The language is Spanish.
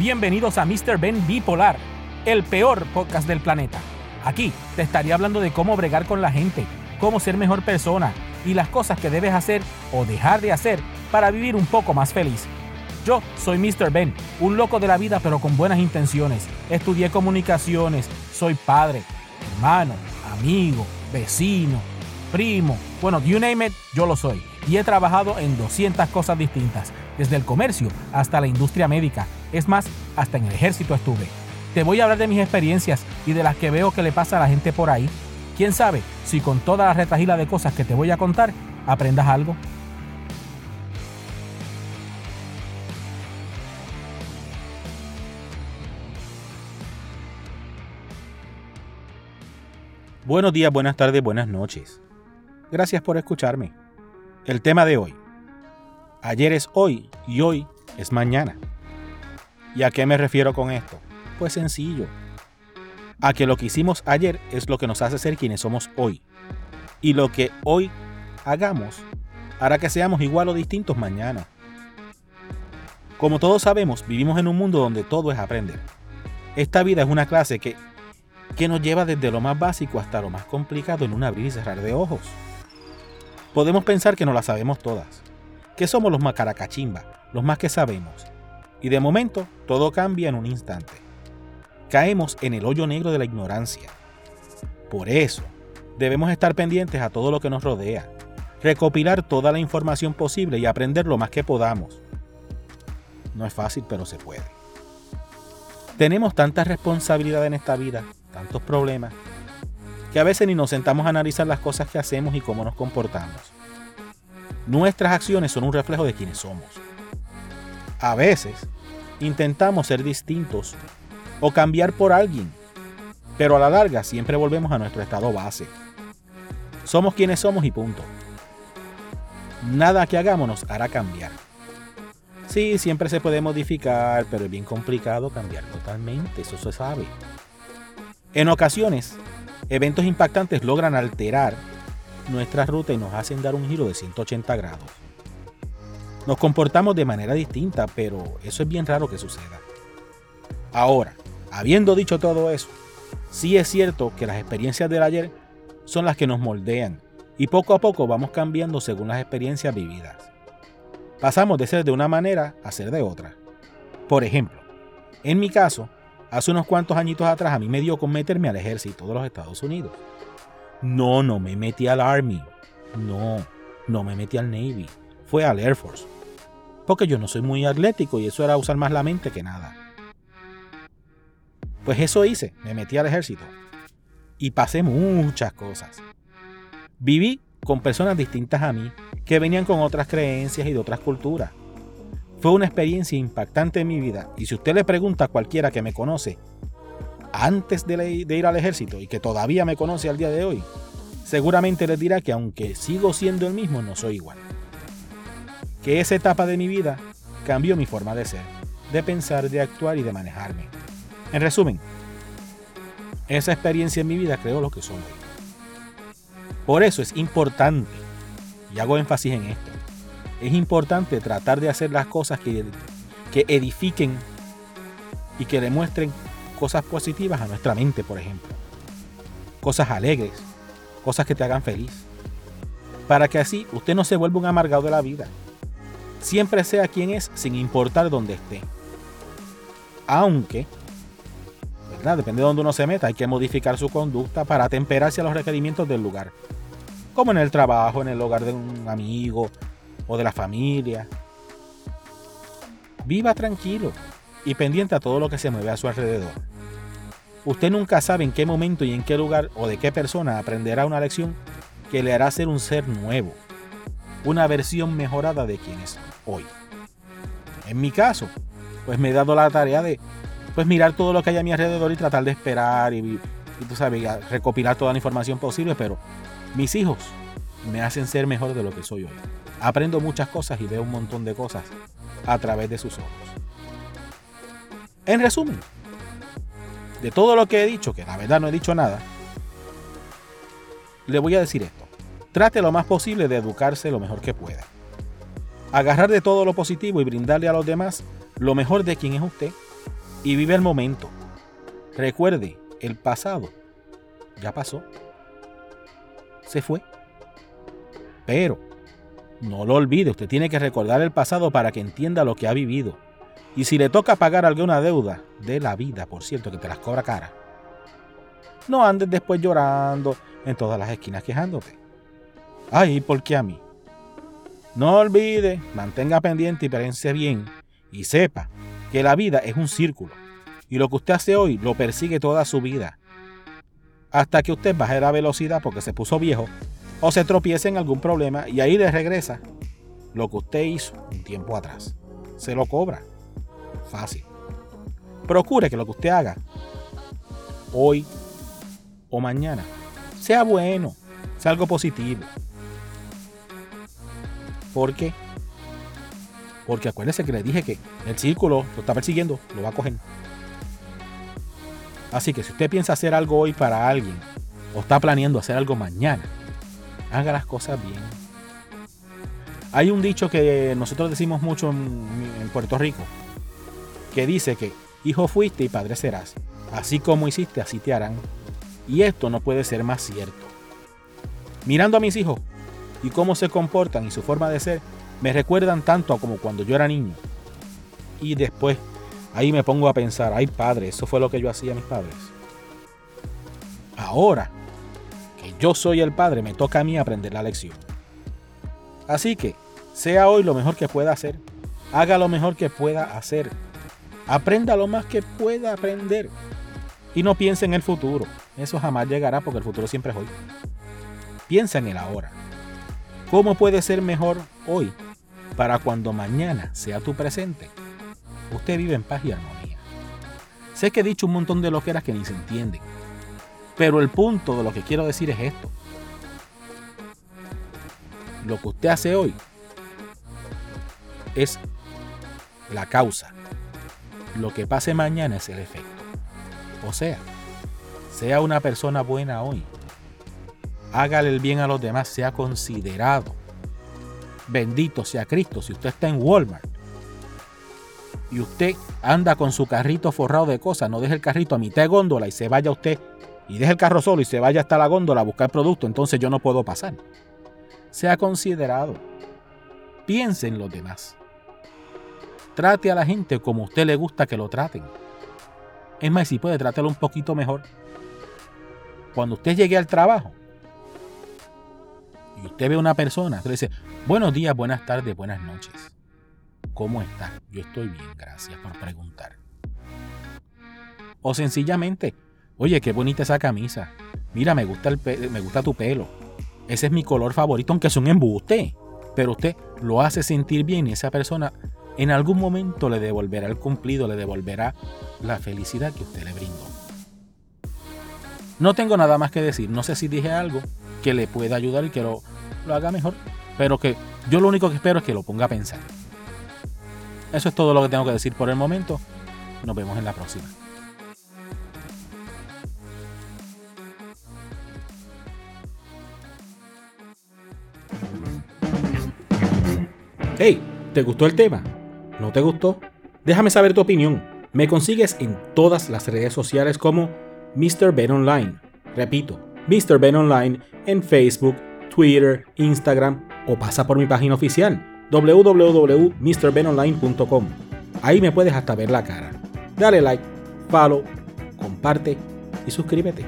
Bienvenidos a Mr. Ben Bipolar, el peor podcast del planeta. Aquí te estaría hablando de cómo bregar con la gente, cómo ser mejor persona y las cosas que debes hacer o dejar de hacer para vivir un poco más feliz. Yo soy Mr. Ben, un loco de la vida pero con buenas intenciones. Estudié comunicaciones, soy padre, hermano, amigo, vecino, primo. Bueno, you name it, yo lo soy. Y he trabajado en 200 cosas distintas, desde el comercio hasta la industria médica. Es más, hasta en el ejército estuve. Te voy a hablar de mis experiencias y de las que veo que le pasa a la gente por ahí. ¿Quién sabe si con toda la retajila de cosas que te voy a contar aprendas algo? Buenos días, buenas tardes, buenas noches. Gracias por escucharme. El tema de hoy. Ayer es hoy y hoy es mañana. ¿Y a qué me refiero con esto? Pues sencillo. A que lo que hicimos ayer es lo que nos hace ser quienes somos hoy. Y lo que hoy hagamos hará que seamos igual o distintos mañana. Como todos sabemos, vivimos en un mundo donde todo es aprender. Esta vida es una clase que, que nos lleva desde lo más básico hasta lo más complicado en un abrir y cerrar de ojos. Podemos pensar que no la sabemos todas, que somos los más caracachimba, los más que sabemos, y de momento todo cambia en un instante. Caemos en el hoyo negro de la ignorancia. Por eso, debemos estar pendientes a todo lo que nos rodea, recopilar toda la información posible y aprender lo más que podamos. No es fácil, pero se puede. Tenemos tanta responsabilidad en esta vida, tantos problemas, que a veces ni nos sentamos a analizar las cosas que hacemos y cómo nos comportamos. Nuestras acciones son un reflejo de quienes somos. A veces intentamos ser distintos o cambiar por alguien, pero a la larga siempre volvemos a nuestro estado base. Somos quienes somos y punto. Nada que hagamos nos hará cambiar. Sí, siempre se puede modificar, pero es bien complicado cambiar totalmente, eso se sabe. En ocasiones, Eventos impactantes logran alterar nuestra ruta y nos hacen dar un giro de 180 grados. Nos comportamos de manera distinta, pero eso es bien raro que suceda. Ahora, habiendo dicho todo eso, sí es cierto que las experiencias del ayer son las que nos moldean y poco a poco vamos cambiando según las experiencias vividas. Pasamos de ser de una manera a ser de otra. Por ejemplo, en mi caso, Hace unos cuantos añitos atrás a mí me dio con meterme al ejército de los Estados Unidos. No, no me metí al Army. No, no me metí al Navy. Fue al Air Force. Porque yo no soy muy atlético y eso era usar más la mente que nada. Pues eso hice, me metí al ejército. Y pasé muchas cosas. Viví con personas distintas a mí que venían con otras creencias y de otras culturas. Fue una experiencia impactante en mi vida y si usted le pregunta a cualquiera que me conoce antes de, ir al ejército y que todavía me conoce al día de hoy, seguramente les dirá que aunque sigo siendo el mismo, no soy igual. Que esa etapa de mi vida cambió mi forma de ser, de pensar, de actuar y de manejarme. En resumen, esa experiencia en mi vida creó lo que soy. Por eso es importante, y hago énfasis en esto, es importante tratar de hacer las cosas que, que edifiquen y que demuestren cosas positivas a nuestra mente, por ejemplo. Cosas alegres, cosas que te hagan feliz. Para que así usted no se vuelva un amargado de la vida. Siempre sea quien es sin importar dónde esté. Aunque, ¿verdad? Depende de dónde uno se meta, hay que modificar su conducta para atemperarse a los requerimientos del lugar. Como en el trabajo, en el hogar de un amigo, o de la familia. Viva tranquilo y pendiente a todo lo que se mueve a su alrededor. Usted nunca sabe en qué momento y en qué lugar o de qué persona aprenderá una lección que le hará ser un ser nuevo, una versión mejorada de quien es hoy. En mi caso, pues me he dado la tarea de pues mirar todo lo que hay a mi alrededor y tratar de esperar y, y tú sabes, recopilar toda la información posible, pero mis hijos me hacen ser mejor de lo que soy hoy. Aprendo muchas cosas y veo un montón de cosas a través de sus ojos. En resumen, de todo lo que he dicho, que la verdad no he dicho nada, le voy a decir esto. Trate lo más posible de educarse lo mejor que pueda. Agarrar de todo lo positivo y brindarle a los demás lo mejor de quien es usted. y vive el momento. Recuerde, el pasado ya pasó. Se fue. Pero no lo olvide, usted tiene que recordar el pasado para que entienda lo que ha vivido. Y si le toca pagar alguna deuda de la vida, por cierto, que te las cobra cara, no andes después llorando en todas las esquinas quejándote. Ay, ¿por qué a mí? No olvide, mantenga pendiente y pense bien y sepa que la vida es un círculo y lo que usted hace hoy lo persigue toda su vida. Hasta que usted baje la velocidad porque se puso viejo o se tropiece en algún problema y ahí le regresa lo que usted hizo un tiempo atrás. Se lo cobra. Fácil. Procure que lo que usted haga hoy o mañana sea bueno, sea algo positivo. ¿Por qué? Porque acuérdese que le dije que el círculo lo está persiguiendo, lo va a coger. Así que si usted piensa hacer algo hoy para alguien o está planeando hacer algo mañana, haga las cosas bien. Hay un dicho que nosotros decimos mucho en, Puerto Rico, que dice que hijo fuiste y padre serás. Así como hiciste, así te harán. Y esto no puede ser más cierto. Mirando a mis hijos y cómo se comportan y su forma de ser, me recuerdan tanto como cuando yo era niño. Y después ahí me pongo a pensar, ay padre, eso fue lo que yo hacía a mis padres. Ahora que yo soy el padre, me toca a mí aprender la lección. Así que, sea hoy lo mejor que pueda hacer. Haga lo mejor que pueda hacer. Aprenda lo más que pueda aprender. Y no piense en el futuro. Eso jamás llegará porque el futuro siempre es hoy. Piensa en el ahora. ¿Cómo puede ser mejor hoy para cuando mañana sea tu presente? Usted vive en paz y armonía. Sé que he dicho un montón de loqueras que ni se entienden. Pero el punto de lo que quiero decir es esto. Lo que usted hace hoy es la causa. Lo que pase mañana es el efecto. O sea, sea una persona buena hoy. Hágale el bien a los demás, sea considerado. Bendito sea Cristo. Si usted está en Walmart y usted anda con su carrito forrado de cosas, no deje el carrito a mitad de góndola y se vaya usted y deje el carro solo y se vaya hasta la góndola a buscar producto, entonces yo no puedo pasar. Sea considerado. Piense en los demás. Trate a la gente como a usted le gusta que lo traten. Es más, si puede, trátelo un poquito mejor. Cuando usted llegue al trabajo y usted ve a una persona, usted le dice, buenos días, buenas tardes, buenas noches. ¿Cómo está? Yo estoy bien, gracias por preguntar. O sencillamente, oye, qué bonita esa camisa. Mira, me gusta, el me gusta tu pelo. Ese es mi color favorito, aunque es un embuste. Pero usted lo hace sentir bien y esa persona en algún momento le devolverá el cumplido, le devolverá la felicidad que usted le brindó. No tengo nada más que decir. No sé si dije algo que le pueda ayudar y que lo, lo haga mejor. Pero que yo lo único que espero es que lo ponga a pensar. Eso es todo lo que tengo que decir por el momento. Nos vemos en la próxima. Hey, ¿te gustó el tema? ¿No te gustó? Déjame saber tu opinión. Me consigues en todas las redes sociales como Mr. Ben Online. Repito, Mr. Ben Online en Facebook, Twitter, Instagram o pasa por mi página oficial www.mrbenonline.com. Ahí me puedes hasta ver la cara. Dale like, follow, comparte y suscríbete.